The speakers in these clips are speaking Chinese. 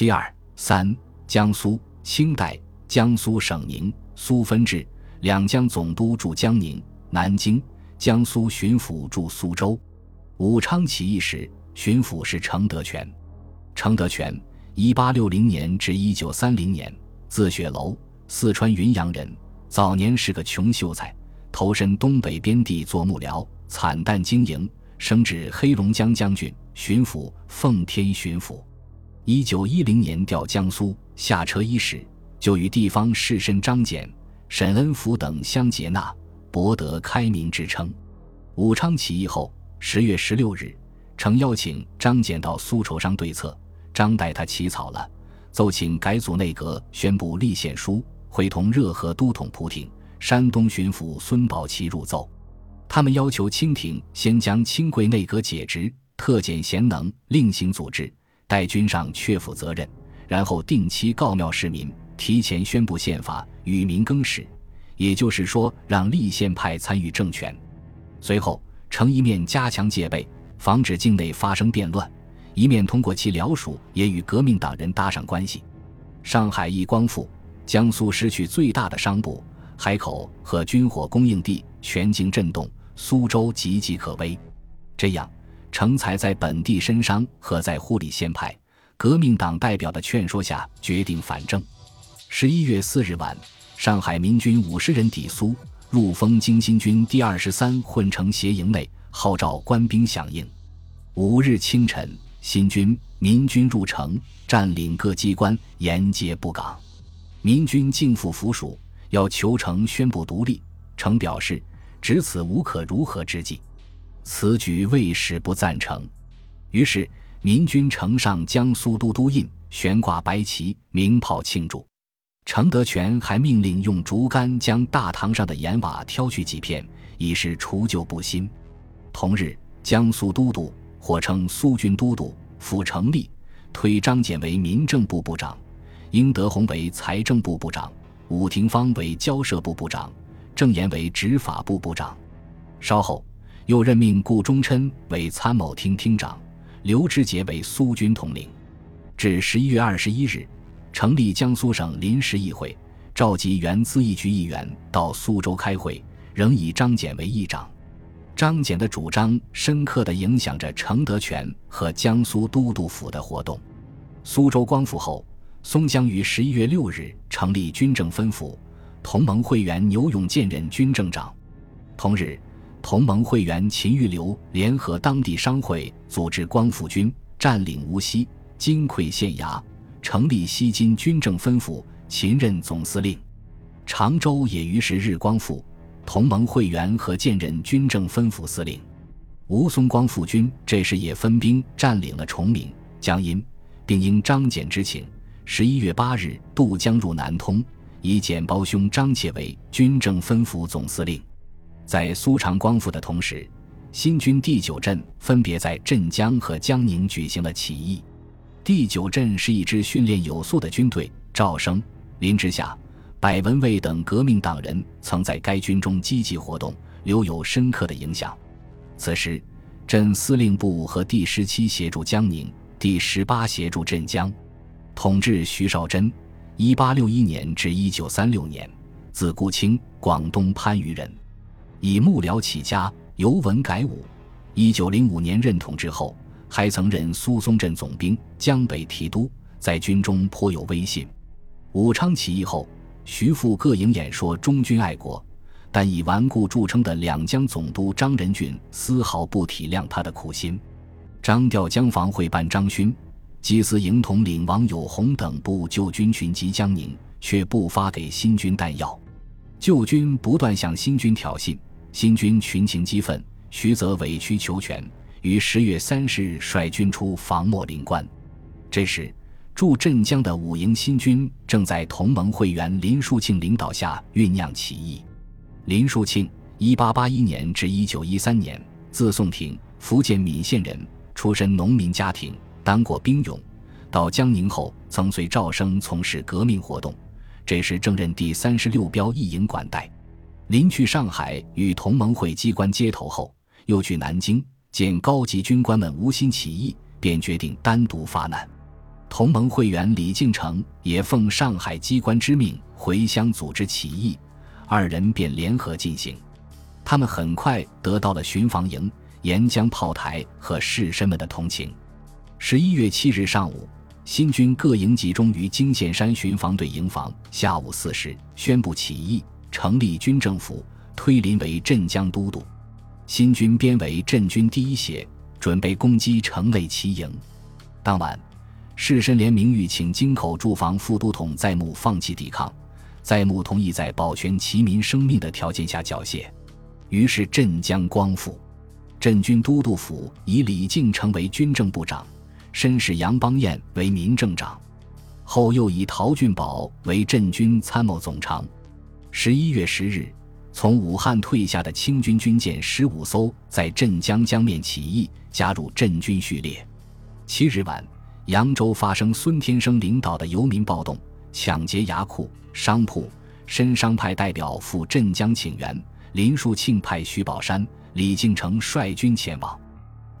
七二三，江苏清代江苏省宁苏分治两江总督驻江宁、南京，江苏巡抚驻苏州。武昌起义时，巡抚是程德全。程德全，一八六零年至一九三零年，字雪楼，四川云阳人。早年是个穷秀才，投身东北边地做幕僚，惨淡经营，升至黑龙江将军、巡抚、奉天巡抚。一九一零年调江苏，下车伊始，就与地方士绅张謇、沈恩福等相结纳，博得开明之称。武昌起义后，十月十六日，曾邀请张謇到苏筹商对策，张代他起草了奏请改组内阁、宣布立宪书。会同热河都统蒲挺、山东巡抚孙宝琦入奏，他们要求清廷先将清贵内阁解职，特拣贤能，另行组织，待君上确负责任，然后定期告庙市民，提前宣布宪法，与民更始。也就是说，让立宪派参与政权。随后，呈一面加强戒备，防止境内发生变乱；一面通过其僚属也与革命党人搭上关系。上海一光复。江苏失去最大的商埠、海口和军火供应地，全境震动，苏州岌岌可危。这样，成才在本地绅商和在护理宪派、革命党代表的劝说下，决定反正。十一月四日晚，上海民军五十人抵苏，入封京新军第二十三混成协营内，号召官兵响应。五日清晨，新军、民军入城，占领各机关，沿街布岗。民军敬附府属，要求城宣布独立。城表示，只此无可如何之计，此举未使不赞成。于是，民军呈上江苏都督印，悬挂白旗，鸣炮庆祝。程德全还命令用竹竿将大堂上的檐瓦挑去几片，以示除旧布新。同日，江苏都督或称苏军都督府成立，推张謇为民政部部长。英德宏为财政部部长，武廷芳为交涉部部长，郑岩为执法部部长。稍后又任命顾中琛为参谋厅厅长，刘知节为苏军统领。至十一月二十一日，成立江苏省临时议会，召集原资议局议员到苏州开会，仍以张謇为议长。张謇的主张深刻地影响着程德全和江苏都督府的活动。苏州光复后。松江于十一月六日成立军政分府，同盟会员牛永健任军政长。同日，同盟会员秦玉流联合当地商会，组织光复军，占领无锡、金匮县衙，成立西津军政分府，秦任总司令。常州也于是日光复，同盟会员和建任军政分府司令。吴淞光复军这时也分兵占领了崇明、江阴，并因张謇之请。十一月八日渡江入南通，以简胞兄张切为军政分府总司令。在苏常光复的同时，新军第九镇分别在镇江和江宁举行了起义。第九镇是一支训练有素的军队，赵升、林之夏、百文蔚等革命党人曾在该军中积极活动，留有深刻的影响。此时，镇司令部和第十七协助江宁，第十八协助镇江。统治徐绍贞，一八六一年至一九三六年，字孤清，广东番禺人，以幕僚起家，由文改武。一九零五年任统治后，还曾任苏松镇总兵、江北提督，在军中颇有威信。武昌起义后，徐复各营演说忠君爱国，但以顽固著称的两江总督张仁俊丝毫不体谅他的苦心。张调江防会办张勋。祭司营统领王有洪等部旧军群及江宁，却不发给新军弹药。旧军不断向新军挑衅，新军群情激愤，徐则委曲求全，于十月三十日率军出防莫陵关。这时，驻镇江的五营新军正在同盟会员林树庆领导下酝酿起义。林树庆，一八八一年至一九一三年，字颂亭，福建闽县人，出身农民家庭。当过兵勇，到江宁后曾随赵升从事革命活动。这时正任第三十六标一营管带。临去上海与同盟会机关接头后，又去南京见高级军官们无心起义，便决定单独发难。同盟会员李敬成也奉上海机关之命回乡组织起义，二人便联合进行。他们很快得到了巡防营、沿江炮台和士绅们的同情。十一月七日上午，新军各营集中于金县山巡防队营房。下午四时，宣布起义，成立军政府，推林为镇江都督。新军编为镇军第一协，准备攻击城内齐营。当晚，士绅联名欲请京口驻防副都统在穆放弃抵抗，在穆同意在保全齐民生命的条件下缴械。于是镇江光复，镇军都督府以李靖成为军政部长。绅士杨邦彦为民政长，后又以陶俊宝为镇军参谋总长。十一月十日，从武汉退下的清军军舰十五艘在镇江江面起义，加入镇军序列。七日晚，扬州发生孙天生领导的游民暴动，抢劫衙库、商铺，申商派代表赴镇江请援。林树庆派徐宝山、李敬成率军前往。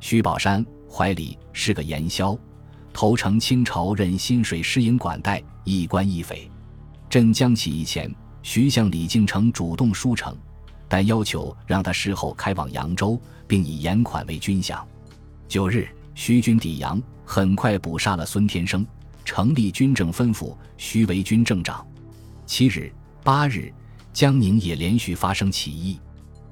徐宝山。怀里是个盐枭，投诚清朝任薪水师营管带，一官一匪。镇江起义前，徐向李敬成主动书城，但要求让他事后开往扬州，并以盐款为军饷。九日，徐军抵扬，很快捕杀了孙天生，成立军政分府，徐为军政长。七日、八日，江宁也连续发生起义。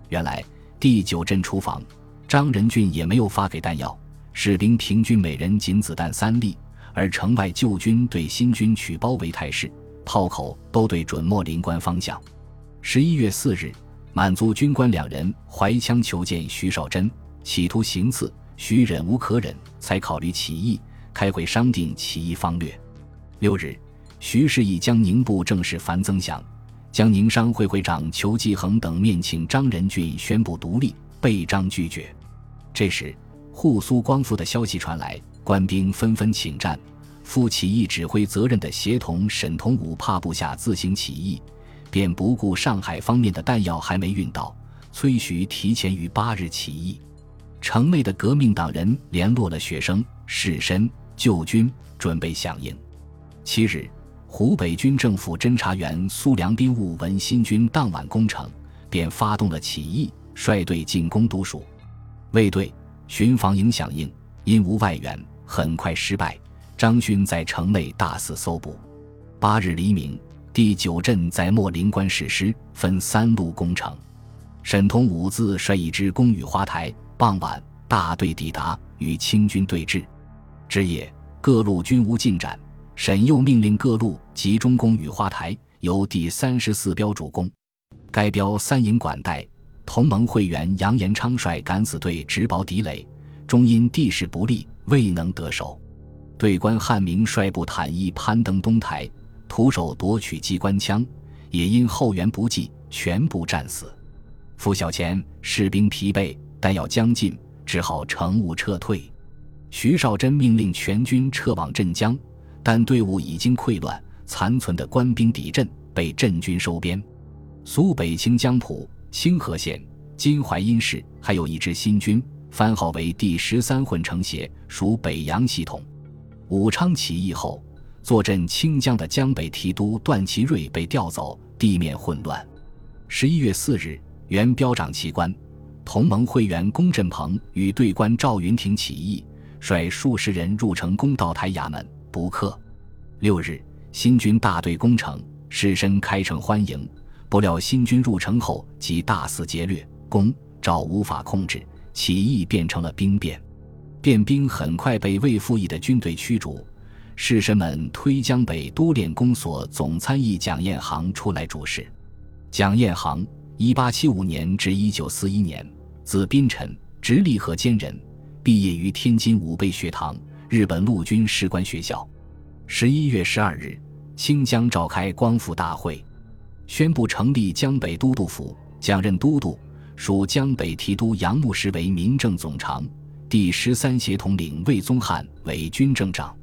原来第九镇厨房，张仁俊也没有发给弹药。士兵平均每人仅子弹三粒，而城外旧军对新军取包围态势，炮口都对准莫林关方向。十一月四日，满族军官两人怀枪求见徐绍贞，企图行刺，徐忍无可忍，才考虑起义，开会商定起义方略。六日，徐氏以江宁部正式樊增祥、江宁商会会长裘继恒等面请张仁俊宣布独立，被张拒绝。这时。沪苏光复的消息传来，官兵纷纷请战。负起义指挥责任的协同沈同武怕部下自行起义，便不顾上海方面的弹药还没运到，催徐提前于八日起义。城内的革命党人联络了学生、士绅、旧军，准备响应。七日，湖北军政府侦查员苏良斌误闻新军当晚攻城，便发动了起义，率队进攻都署。卫队。巡防营响应，因无外援，很快失败。张勋在城内大肆搜捕。八日黎明，第九镇在莫林关实施，分三路攻城。沈同武自率一支攻雨花台。傍晚，大队抵达，与清军对峙。之夜，各路均无进展。沈又命令各路集中攻雨花台，由第三十四标主攻。该标三营管带。同盟会员杨延昌率敢死队直保敌垒，终因地势不利未能得手。对官汉明率部坦翼攀登东台，徒手夺取机关枪，也因后援不济，全部战死。拂晓前，士兵疲惫，弹药将尽，只好乘雾撤退。徐绍贞命令全军撤往镇江，但队伍已经溃乱，残存的官兵抵阵，被镇军收编。苏北清江浦。清河县金淮阴市还有一支新军，番号为第十三混成协，属北洋系统。武昌起义后，坐镇清江的江北提督段祺瑞被调走，地面混乱。十一月四日，原标长旗官、同盟会员龚振鹏与队官赵云亭起义，率数十人入城攻道台衙门，不克。六日，新军大队攻城，士绅开城欢迎。不料新军入城后即大肆劫掠，攻赵无法控制，起义变成了兵变。练兵很快被未复役的军队驱逐，士绅们推江北都练公所总参议蒋彦航出来主事。蒋彦航，一八七五年至一九四一年，字宾臣，直隶河间人，毕业于天津武备学堂、日本陆军士官学校。十一月十二日，清江召开光复大会。宣布成立江北都督府，蒋任都督，属江北提督杨牧师为民政总长，第十三协统领魏宗翰为军政长。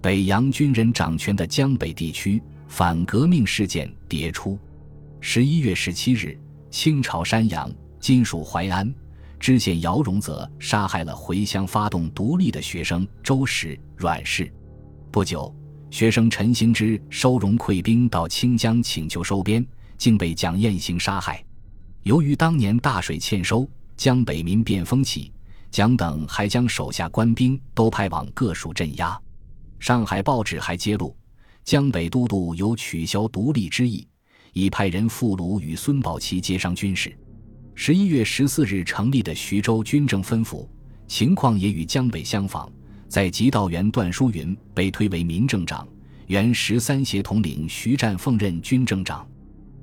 北洋军人掌权的江北地区，反革命事件迭出。十一月十七日，清朝山阳（今属淮安）知县姚荣泽杀害了回乡发动独立的学生周石、阮氏。不久，学生陈兴之收容溃兵到清江请求收编，竟被蒋彦行杀害。由于当年大水欠收，江北民变风起，蒋等还将手下官兵都派往各属镇压。上海报纸还揭露，江北都督有取消独立之意，已派人赴鲁与孙宝琦接商军事。十一月十四日成立的徐州军政分府，情况也与江北相仿。在吉道员段书云被推为民政长，原十三协统领徐湛奉任军政长。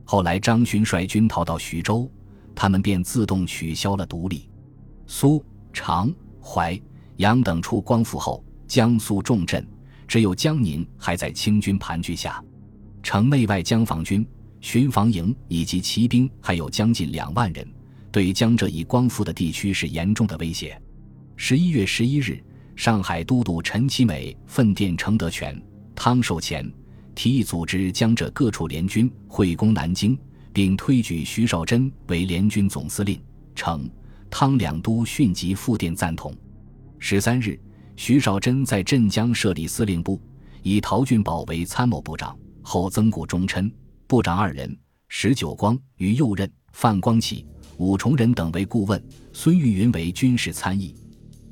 后来张勋率军逃到徐州，他们便自动取消了独立。苏、常、淮、阳等处光复后，江苏重镇只有江宁还在清军盘踞下。城内外江防军、巡防营以及骑兵还有将近两万人，对江浙已光复的地区是严重的威胁。十一月十一日。上海都督陈其美奋电程德全、汤寿乾，提议组织江浙各处联军会攻南京，并推举徐绍贞为联军总司令。称、汤两都迅即复电赞同。十三日，徐绍贞在镇江设立司令部，以陶俊宝为参谋部长，后增固忠琛部长二人，石久光、于右任、范光启、武崇仁等为顾问，孙玉云为军事参议，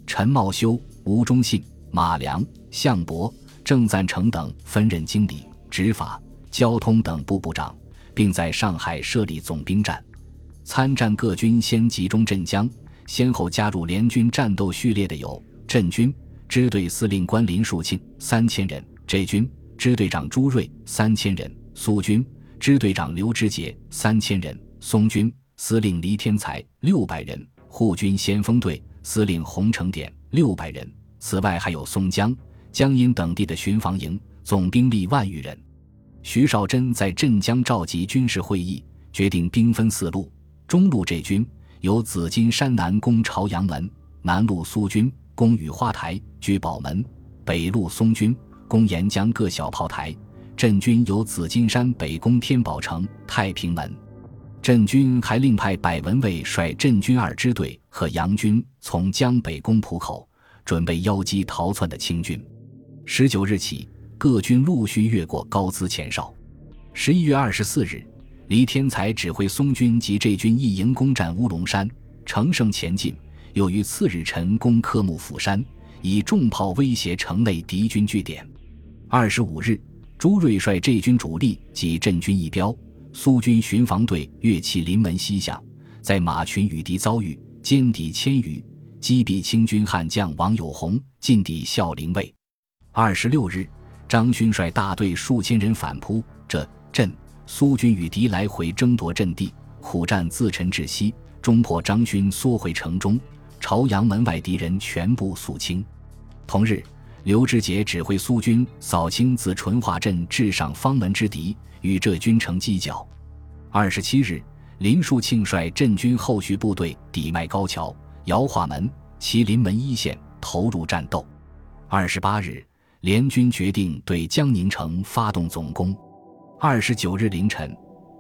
陈茂修。吴忠信、马良、项伯、郑赞成等分任经理、执法、交通等部部长，并在上海设立总兵站。参战各军先集中镇江，先后加入联军战斗序列的有：镇军支队司令官林树庆三千人，浙军支队长朱瑞三千人，苏军支队长刘知节三千人，松军司令黎天才六百人，护军先锋队司令洪承典六百人。此外，还有松江、江阴等地的巡防营，总兵力万余人。徐绍贞在镇江召集军事会议，决定兵分四路：中路这军由紫金山南攻朝阳门，南路苏军攻雨花台、居宝门，北路松军攻沿江各小炮台。镇军由紫金山北攻天宝城、太平门。镇军还另派百文卫率镇军二支队和杨军从江北攻浦口。准备邀击逃窜的清军。十九日起，各军陆续越过高资前哨。十一月二十四日，黎天才指挥松军及这军一营攻占乌龙山，乘胜前进。又于次日晨攻科木府山，以重炮威胁城内敌军据点。二十五日，朱瑞率这军主力及镇军一标、苏军巡防队跃起临门西向，在马群与敌遭遇，歼敌千余。击毙清军悍将王有洪，进抵孝陵卫。二十六日，张勋率大队数千人反扑这镇，苏军与敌来回争夺阵地，苦战自沉至西，终破张军缩回城中。朝阳门外敌人全部肃清。同日，刘志杰指挥苏军扫清自淳化镇至上方门之敌，与浙军成犄角。二十七日，林树庆率镇军后续部队抵麦高桥。姚化门、麒麟门一线投入战斗。二十八日，联军决定对江宁城发动总攻。二十九日凌晨，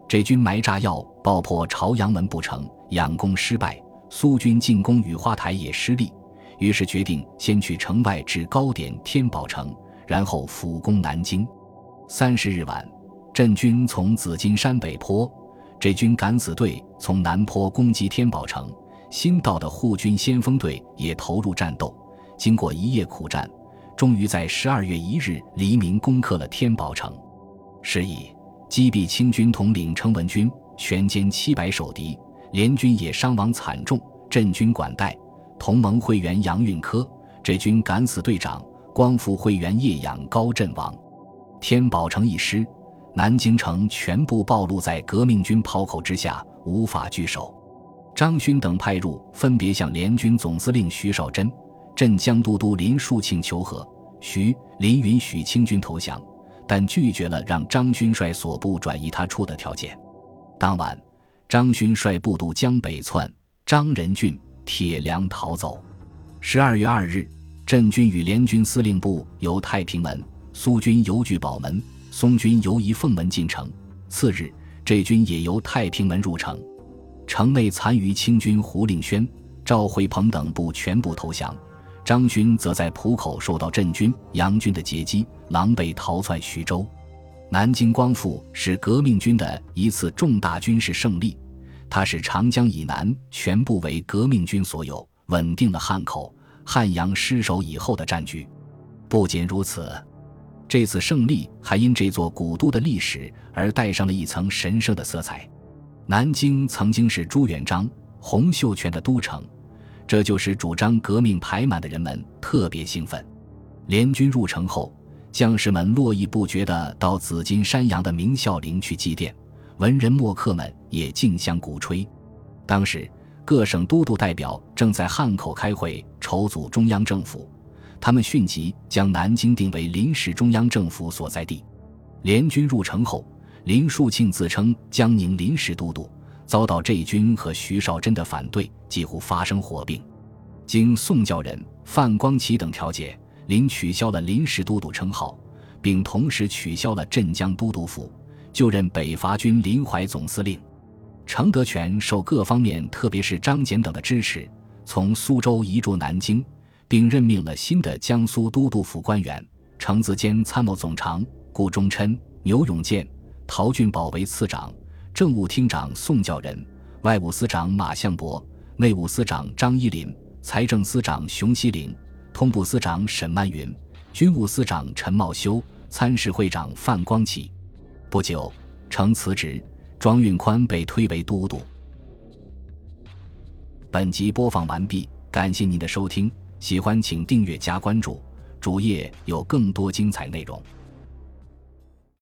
这军埋炸药爆破朝阳门不成，佯攻失败。苏军进攻雨花台也失利，于是决定先去城外至高点天宝城，然后俯攻南京。三十日晚，镇军从紫金山北坡，这军敢死队从南坡攻击天宝城。新到的护军先锋队也投入战斗，经过一夜苦战，终于在十二月一日黎明攻克了天宝城，是以击毙清军统领程文军，全歼七百守敌，联军也伤亡惨重。镇军管带同盟会员杨运科，这军敢死队长光复会员叶养高阵亡。天宝城一失，南京城全部暴露在革命军炮口之下，无法据守。张勋等派入，分别向联军总司令徐绍贞、镇江都督林树庆求和。徐、林允许清军投降，但拒绝了让张勋率所部转移他处的条件。当晚，张勋率部渡江北窜，张仁俊、铁良逃走。十二月二日，镇军与联军司令部由太平门，苏军由聚宝门，松军由仪凤门进城。次日，这军也由太平门入城。城内残余清军胡令轩、赵惠鹏等部全部投降，张勋则在浦口受到镇军、杨军的截击，狼狈逃窜徐州。南京光复是革命军的一次重大军事胜利，它使长江以南全部为革命军所有，稳定了汉口、汉阳失守以后的战局。不仅如此，这次胜利还因这座古都的历史而带上了一层神圣的色彩。南京曾经是朱元璋、洪秀全的都城，这就使主张革命排满的人们特别兴奋。联军入城后。将士们络绎不绝地到紫金山阳的明孝陵去祭奠，文人墨客们也竞相鼓吹。当时，各省都督代表正在汉口开会筹组中央政府，他们迅即将南京定为临时中央政府所在地。联军入城后，林树庆自称江宁临时都督，遭到这一军和徐绍贞的反对，几乎发生火并。经宋教仁、范光启等调解。林取消了临时都督称号，并同时取消了镇江都督府，就任北伐军临淮总司令。程德全受各方面，特别是张謇等的支持，从苏州移驻南京，并任命了新的江苏都督府官员：程子坚参谋总长、顾忠琛、牛永健、陶俊宝为次长，政务厅长宋教仁，外务司长马相伯，内务司长张一林，财政司长熊希龄。通部司长沈曼云，军务司长陈茂修，参事会长范光启。不久，程辞职，庄运宽被推为都督。本集播放完毕，感谢您的收听，喜欢请订阅加关注，主页有更多精彩内容。